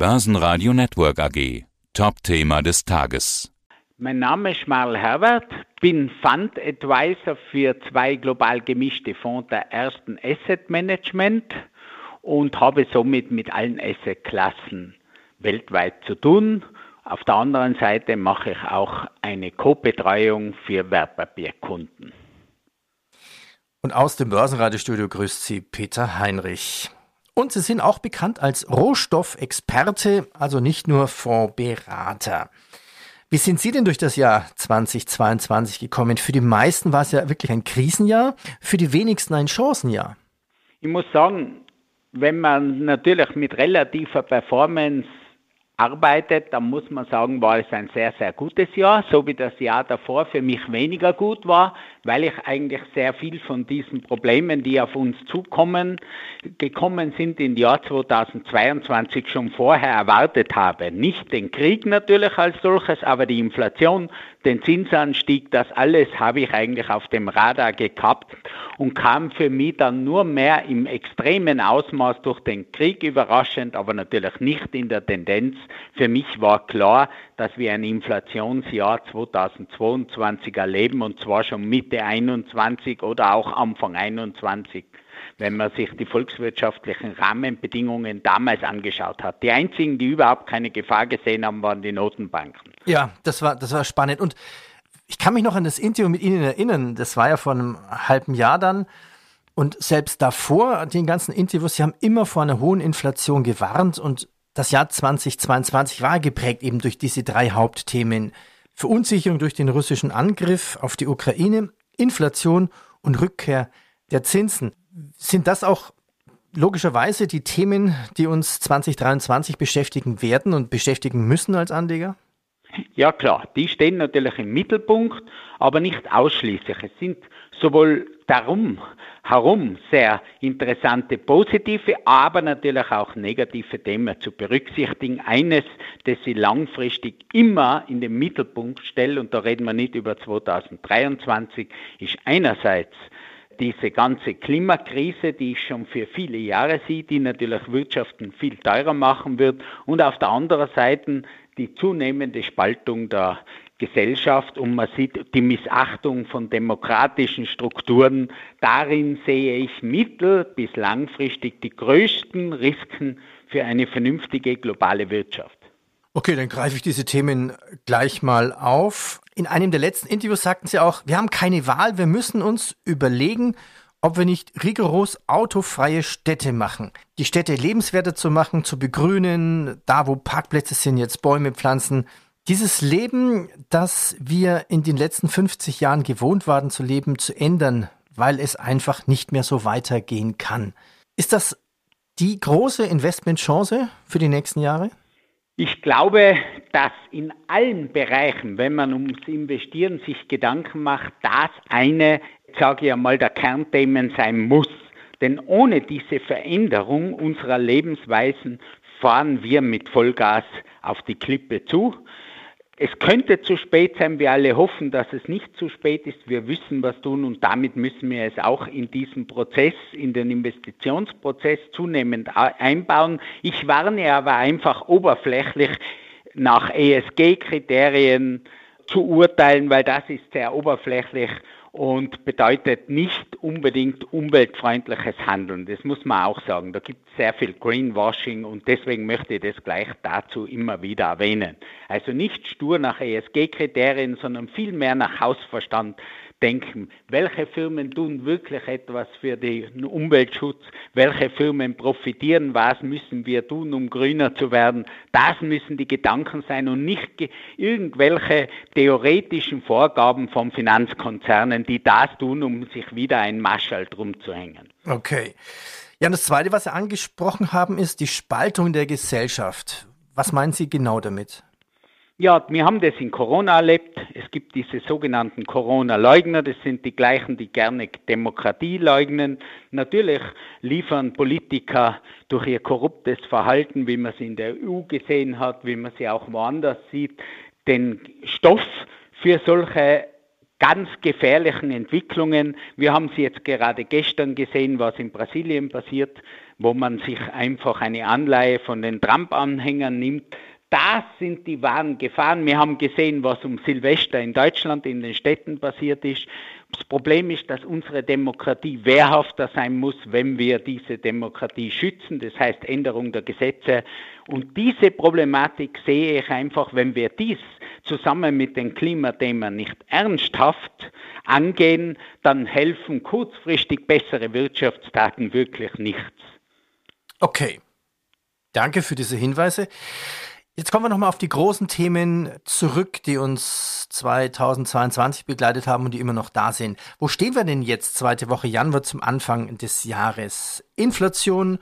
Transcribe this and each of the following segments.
Börsenradio Network AG. Top-Thema des Tages. Mein Name ist Marl Herbert, bin Fund Advisor für zwei global gemischte Fonds der ersten Asset Management und habe somit mit allen Assetklassen weltweit zu tun. Auf der anderen Seite mache ich auch eine Co-Betreuung für Wertpapierkunden. Und aus dem Börsenradiostudio grüßt Sie Peter Heinrich. Und Sie sind auch bekannt als Rohstoffexperte, also nicht nur Fondsberater. Wie sind Sie denn durch das Jahr 2022 gekommen? Für die meisten war es ja wirklich ein Krisenjahr, für die wenigsten ein Chancenjahr. Ich muss sagen, wenn man natürlich mit relativer Performance arbeitet, dann muss man sagen, war es ein sehr, sehr gutes Jahr, so wie das Jahr davor für mich weniger gut war, weil ich eigentlich sehr viel von diesen Problemen, die auf uns zukommen, gekommen sind im Jahr 2022 schon vorher erwartet habe. Nicht den Krieg natürlich als solches, aber die Inflation, den Zinsanstieg, das alles habe ich eigentlich auf dem Radar gekappt und kam für mich dann nur mehr im extremen Ausmaß durch den Krieg überraschend, aber natürlich nicht in der Tendenz. Für mich war klar, dass wir ein Inflationsjahr 2022 erleben und zwar schon Mitte 21 oder auch Anfang 21 wenn man sich die volkswirtschaftlichen Rahmenbedingungen damals angeschaut hat. Die einzigen, die überhaupt keine Gefahr gesehen haben, waren die Notenbanken. Ja, das war, das war spannend. Und ich kann mich noch an das Interview mit Ihnen erinnern. Das war ja vor einem halben Jahr dann. Und selbst davor, den ganzen Interviews, Sie haben immer vor einer hohen Inflation gewarnt. Und das Jahr 2022 war geprägt eben durch diese drei Hauptthemen. Verunsicherung durch den russischen Angriff auf die Ukraine, Inflation und Rückkehr der Zinsen. Sind das auch logischerweise die Themen, die uns 2023 beschäftigen werden und beschäftigen müssen als Anleger? Ja klar, die stehen natürlich im Mittelpunkt, aber nicht ausschließlich. Es sind sowohl darum herum sehr interessante positive, aber natürlich auch negative Themen zu berücksichtigen. Eines, das ich langfristig immer in den Mittelpunkt stelle, und da reden wir nicht über 2023, ist einerseits diese ganze Klimakrise, die ich schon für viele Jahre sehe, die natürlich Wirtschaften viel teurer machen wird und auf der anderen Seite die zunehmende Spaltung der Gesellschaft und man sieht die Missachtung von demokratischen Strukturen. Darin sehe ich mittel- bis langfristig die größten Risiken für eine vernünftige globale Wirtschaft. Okay, dann greife ich diese Themen gleich mal auf. In einem der letzten Interviews sagten Sie auch, wir haben keine Wahl, wir müssen uns überlegen, ob wir nicht rigoros autofreie Städte machen. Die Städte lebenswerter zu machen, zu begrünen, da wo Parkplätze sind, jetzt Bäume pflanzen. Dieses Leben, das wir in den letzten 50 Jahren gewohnt waren zu leben, zu ändern, weil es einfach nicht mehr so weitergehen kann. Ist das die große Investmentchance für die nächsten Jahre? Ich glaube, dass in allen Bereichen, wenn man ums Investieren sich Gedanken macht, das eine, sage ich einmal, der Kernthemen sein muss. Denn ohne diese Veränderung unserer Lebensweisen fahren wir mit Vollgas auf die Klippe zu. Es könnte zu spät sein, wir alle hoffen, dass es nicht zu spät ist. Wir wissen, was tun und damit müssen wir es auch in diesen Prozess, in den Investitionsprozess zunehmend einbauen. Ich warne aber einfach oberflächlich nach ESG-Kriterien zu urteilen, weil das ist sehr oberflächlich und bedeutet nicht unbedingt umweltfreundliches Handeln. Das muss man auch sagen. Da gibt es sehr viel Greenwashing und deswegen möchte ich das gleich dazu immer wieder erwähnen. Also nicht stur nach ESG-Kriterien, sondern vielmehr nach Hausverstand denken, welche Firmen tun wirklich etwas für den Umweltschutz, welche Firmen profitieren, was müssen wir tun, um grüner zu werden. Das müssen die Gedanken sein und nicht irgendwelche theoretischen Vorgaben von Finanzkonzernen, die das tun, um sich wieder ein Maschall drum zu hängen. Okay. Ja, und das Zweite, was Sie angesprochen haben, ist die Spaltung der Gesellschaft. Was meinen Sie genau damit? Ja, wir haben das in Corona erlebt. Es gibt diese sogenannten Corona-Leugner. Das sind die gleichen, die gerne Demokratie leugnen. Natürlich liefern Politiker durch ihr korruptes Verhalten, wie man es in der EU gesehen hat, wie man sie auch woanders sieht, den Stoff für solche ganz gefährlichen Entwicklungen. Wir haben sie jetzt gerade gestern gesehen, was in Brasilien passiert wo man sich einfach eine Anleihe von den Trump-Anhängern nimmt. Das sind die wahren Gefahren. Wir haben gesehen, was um Silvester in Deutschland in den Städten passiert ist. Das Problem ist, dass unsere Demokratie wehrhafter sein muss, wenn wir diese Demokratie schützen. Das heißt Änderung der Gesetze. Und diese Problematik sehe ich einfach, wenn wir dies zusammen mit den Klimathemen nicht ernsthaft angehen, dann helfen kurzfristig bessere Wirtschaftsdaten wirklich nichts. Okay. Danke für diese Hinweise. Jetzt kommen wir nochmal auf die großen Themen zurück, die uns 2022 begleitet haben und die immer noch da sind. Wo stehen wir denn jetzt, zweite Woche Januar zum Anfang des Jahres? Inflation,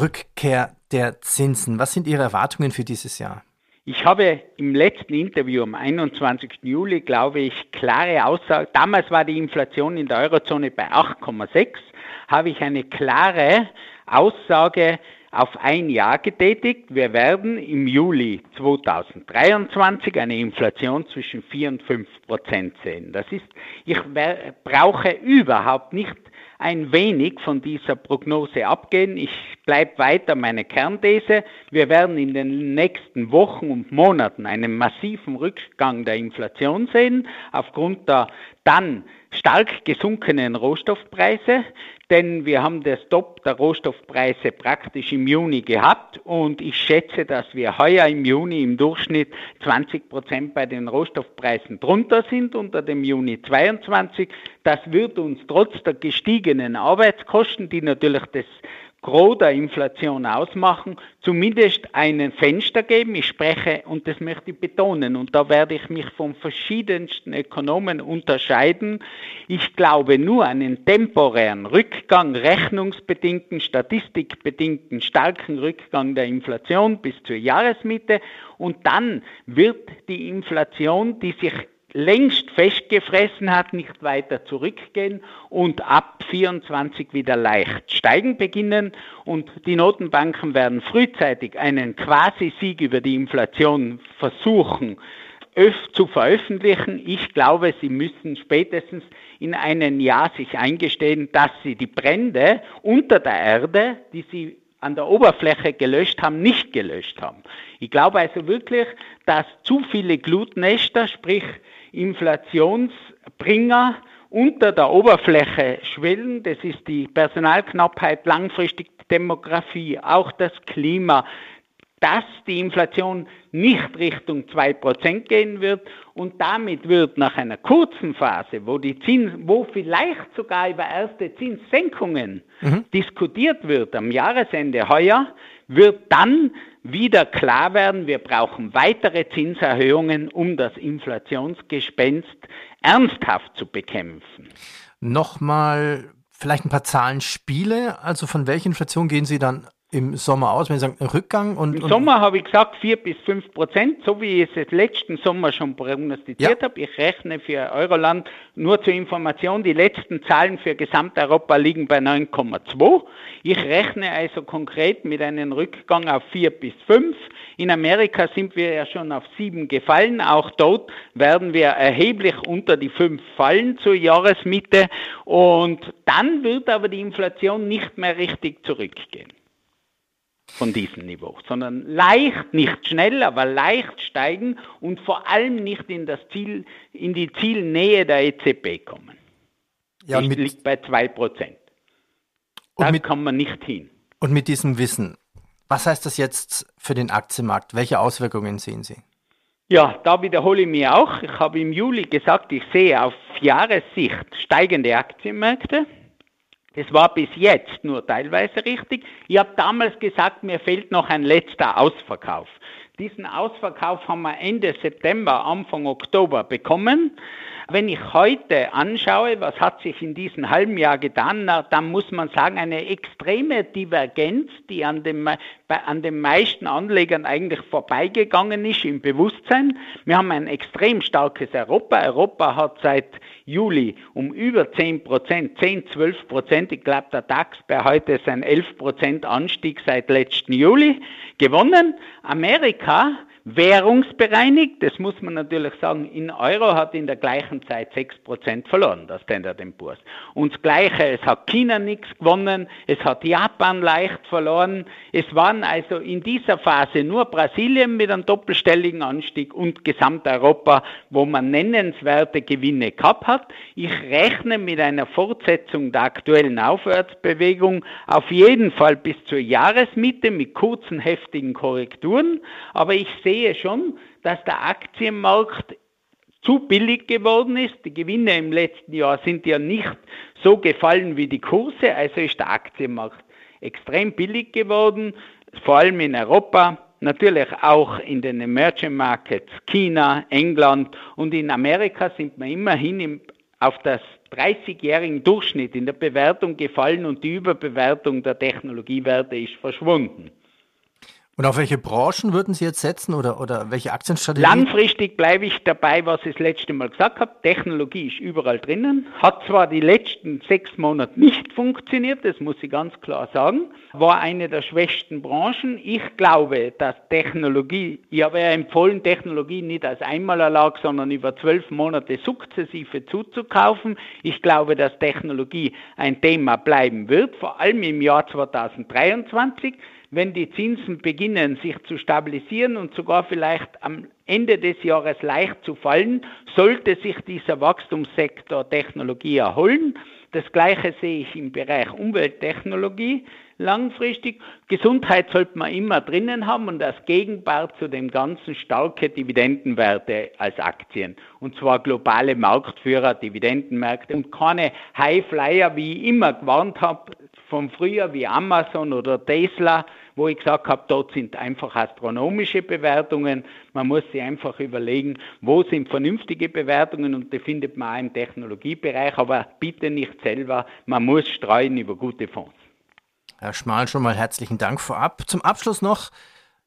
Rückkehr der Zinsen. Was sind Ihre Erwartungen für dieses Jahr? Ich habe im letzten Interview am 21. Juli, glaube ich, klare Aussage. Damals war die Inflation in der Eurozone bei 8,6. Habe ich eine klare Aussage auf ein Jahr getätigt. Wir werden im Juli 2023 eine Inflation zwischen 4 und 5 Prozent sehen. Das ist, ich brauche überhaupt nicht ein wenig von dieser Prognose abgehen. Ich bleibe weiter meine Kernthese. Wir werden in den nächsten Wochen und Monaten einen massiven Rückgang der Inflation sehen, aufgrund der dann stark gesunkenen Rohstoffpreise, denn wir haben den Stop der Rohstoffpreise praktisch im Juni gehabt und ich schätze, dass wir heuer im Juni im Durchschnitt 20 Prozent bei den Rohstoffpreisen drunter sind unter dem Juni 22. Das wird uns trotz der gestiegenen Arbeitskosten, die natürlich das Gros der Inflation ausmachen, zumindest einen Fenster geben. Ich spreche, und das möchte ich betonen, und da werde ich mich von verschiedensten Ökonomen unterscheiden. Ich glaube nur einen temporären Rückgang, rechnungsbedingten, statistikbedingten starken Rückgang der Inflation bis zur Jahresmitte. Und dann wird die Inflation, die sich längst festgefressen hat, nicht weiter zurückgehen und ab 24 wieder leicht steigen beginnen und die Notenbanken werden frühzeitig einen Quasi-Sieg über die Inflation versuchen zu veröffentlichen. Ich glaube, sie müssen spätestens in einem Jahr sich eingestehen, dass sie die Brände unter der Erde, die sie an der Oberfläche gelöscht haben, nicht gelöscht haben. Ich glaube also wirklich, dass zu viele Glutnester, sprich Inflationsbringer unter der Oberfläche schwellen. Das ist die Personalknappheit, langfristig die Demografie, auch das Klima, dass die Inflation nicht Richtung 2% gehen wird und damit wird nach einer kurzen Phase, wo die Zins, wo vielleicht sogar über erste Zinssenkungen mhm. diskutiert wird am Jahresende heuer, wird dann wieder klar werden, wir brauchen weitere Zinserhöhungen, um das Inflationsgespenst ernsthaft zu bekämpfen. Nochmal vielleicht ein paar Zahlenspiele. Also von welcher Inflation gehen Sie dann im Sommer aus, wenn Sie sagen Rückgang? Und, Im Sommer habe ich gesagt 4 bis 5 Prozent, so wie ich es letzten Sommer schon prognostiziert ja. habe. Ich rechne für Euroland nur zur Information, die letzten Zahlen für Gesamteuropa liegen bei 9,2. Ich rechne also konkret mit einem Rückgang auf 4 bis 5. In Amerika sind wir ja schon auf 7 gefallen. Auch dort werden wir erheblich unter die 5 fallen zur Jahresmitte. Und dann wird aber die Inflation nicht mehr richtig zurückgehen von diesem Niveau, sondern leicht, nicht schnell, aber leicht steigen und vor allem nicht in das Ziel, in die Zielnähe der EZB kommen. Ja, mit, liegt bei 2%. Da kann man nicht hin. Und mit diesem Wissen, was heißt das jetzt für den Aktienmarkt? Welche Auswirkungen sehen Sie? Ja, da wiederhole ich mir auch. Ich habe im Juli gesagt, ich sehe auf Jahressicht steigende Aktienmärkte. Das war bis jetzt nur teilweise richtig. Ich habe damals gesagt, mir fehlt noch ein letzter Ausverkauf. Diesen Ausverkauf haben wir Ende September, Anfang Oktober bekommen. Wenn ich heute anschaue, was hat sich in diesem halben Jahr getan, dann muss man sagen, eine extreme Divergenz, die an, dem, an den meisten Anlegern eigentlich vorbeigegangen ist im Bewusstsein. Wir haben ein extrem starkes Europa. Europa hat seit Juli um über 10 Prozent, 10, 12 Prozent, ich glaube der DAX bei heute ist ein 11 Prozent Anstieg seit letzten Juli gewonnen. Amerika währungsbereinigt. Das muss man natürlich sagen. In Euro hat in der gleichen Zeit 6% verloren, der Standard Poor's. Und das Gleiche, es hat China nichts gewonnen, es hat Japan leicht verloren. Es waren also in dieser Phase nur Brasilien mit einem doppelstelligen Anstieg und Gesamteuropa, wo man nennenswerte Gewinne gehabt hat. Ich rechne mit einer Fortsetzung der aktuellen Aufwärtsbewegung auf jeden Fall bis zur Jahresmitte mit kurzen, heftigen Korrekturen. Aber ich sehe schon, dass der Aktienmarkt zu billig geworden ist. Die Gewinne im letzten Jahr sind ja nicht so gefallen wie die Kurse, also ist der Aktienmarkt extrem billig geworden, vor allem in Europa, natürlich auch in den Emerging Markets, China, England und in Amerika sind wir immerhin im, auf das 30-jährigen Durchschnitt in der Bewertung gefallen und die Überbewertung der Technologiewerte ist verschwunden. Und auf welche Branchen würden Sie jetzt setzen oder, oder welche Aktienstrategie? Langfristig bleibe ich dabei, was ich das letzte Mal gesagt habe. Technologie ist überall drinnen. Hat zwar die letzten sechs Monate nicht funktioniert, das muss ich ganz klar sagen. War eine der schwächsten Branchen. Ich glaube, dass Technologie, ich habe ja empfohlen, Technologie nicht als Einmalerlag, sondern über zwölf Monate sukzessive zuzukaufen. Ich glaube, dass Technologie ein Thema bleiben wird, vor allem im Jahr 2023 wenn die Zinsen beginnen sich zu stabilisieren und sogar vielleicht am Ende des Jahres leicht zu fallen, sollte sich dieser Wachstumssektor Technologie erholen. Das Gleiche sehe ich im Bereich Umwelttechnologie langfristig. Gesundheit sollte man immer drinnen haben und als Gegenpart zu dem ganzen starke Dividendenwerte als Aktien. Und zwar globale Marktführer, Dividendenmärkte und keine Highflyer, wie ich immer gewarnt habe, vom Frühjahr wie Amazon oder Tesla, wo ich gesagt habe, dort sind einfach astronomische Bewertungen. Man muss sich einfach überlegen, wo sind vernünftige Bewertungen und die findet man auch im Technologiebereich, aber bitte nicht selber. Man muss streuen über gute Fonds. Herr Schmal, schon mal herzlichen Dank vorab. Zum Abschluss noch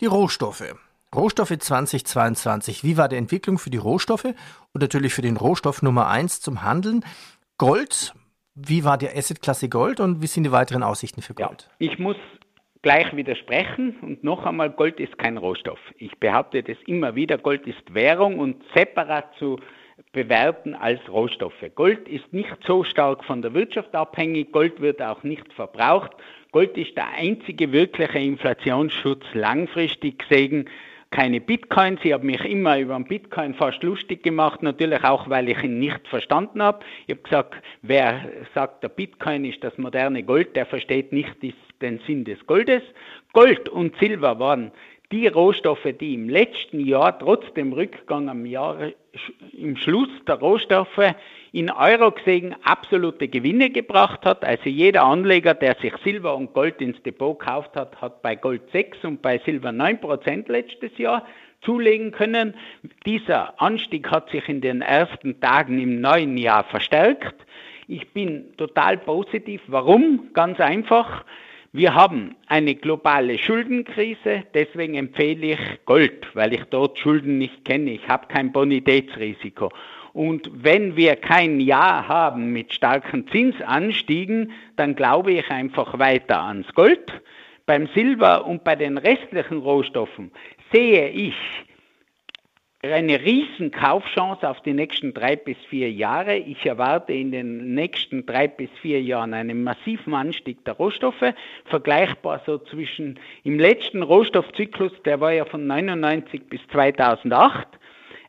die Rohstoffe. Rohstoffe 2022. Wie war die Entwicklung für die Rohstoffe und natürlich für den Rohstoff Nummer 1 zum Handeln? Gold, wie war die Assetklasse Gold und wie sind die weiteren Aussichten für Gold? Ja, ich muss gleich widersprechen und noch einmal, Gold ist kein Rohstoff. Ich behaupte das immer wieder, Gold ist Währung und separat zu bewerten als Rohstoffe. Gold ist nicht so stark von der Wirtschaft abhängig, Gold wird auch nicht verbraucht. Gold ist der einzige wirkliche Inflationsschutz langfristig gesehen keine Bitcoins. Ich habe mich immer über den Bitcoin fast lustig gemacht, natürlich auch, weil ich ihn nicht verstanden habe. Ich habe gesagt, wer sagt, der Bitcoin ist das moderne Gold, der versteht nicht den Sinn des Goldes. Gold und Silber waren die Rohstoffe, die im letzten Jahr trotz dem Rückgang am Jahr, im Schluss der Rohstoffe in Euro gesehen absolute Gewinne gebracht hat. Also jeder Anleger, der sich Silber und Gold ins Depot gekauft hat, hat bei Gold 6 und bei Silber 9 Prozent letztes Jahr zulegen können. Dieser Anstieg hat sich in den ersten Tagen im neuen Jahr verstärkt. Ich bin total positiv. Warum? Ganz einfach. Wir haben eine globale Schuldenkrise, deswegen empfehle ich Gold, weil ich dort Schulden nicht kenne. Ich habe kein Bonitätsrisiko. Und wenn wir kein Jahr haben mit starken Zinsanstiegen, dann glaube ich einfach weiter ans Gold. Beim Silber und bei den restlichen Rohstoffen sehe ich eine riesen Kaufchance auf die nächsten drei bis vier Jahre. Ich erwarte in den nächsten drei bis vier Jahren einen massiven Anstieg der Rohstoffe, vergleichbar so zwischen im letzten Rohstoffzyklus, der war ja von 99 bis 2008,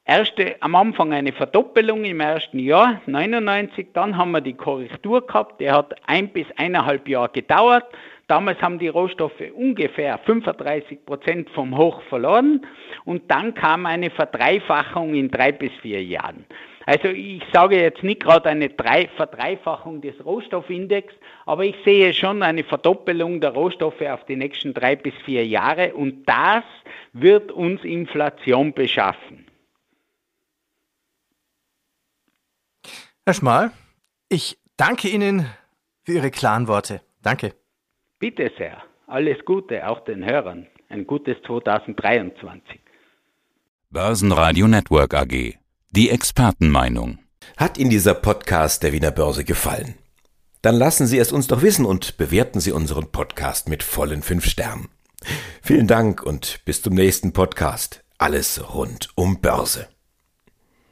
erste, am Anfang eine Verdoppelung im ersten Jahr, 99, dann haben wir die Korrektur gehabt, der hat ein bis eineinhalb Jahre gedauert. Damals haben die Rohstoffe ungefähr 35 Prozent vom Hoch verloren und dann kam eine Verdreifachung in drei bis vier Jahren. Also ich sage jetzt nicht gerade eine Drei Verdreifachung des Rohstoffindex, aber ich sehe schon eine Verdoppelung der Rohstoffe auf die nächsten drei bis vier Jahre und das wird uns Inflation beschaffen. Herr Schmal, ich danke Ihnen für Ihre klaren Worte. Danke. Bitte sehr. Alles Gute, auch den Hörern. Ein gutes 2023. Börsenradio Network AG. Die Expertenmeinung. Hat Ihnen dieser Podcast der Wiener Börse gefallen? Dann lassen Sie es uns doch wissen und bewerten Sie unseren Podcast mit vollen fünf Sternen. Vielen Dank und bis zum nächsten Podcast. Alles rund um Börse.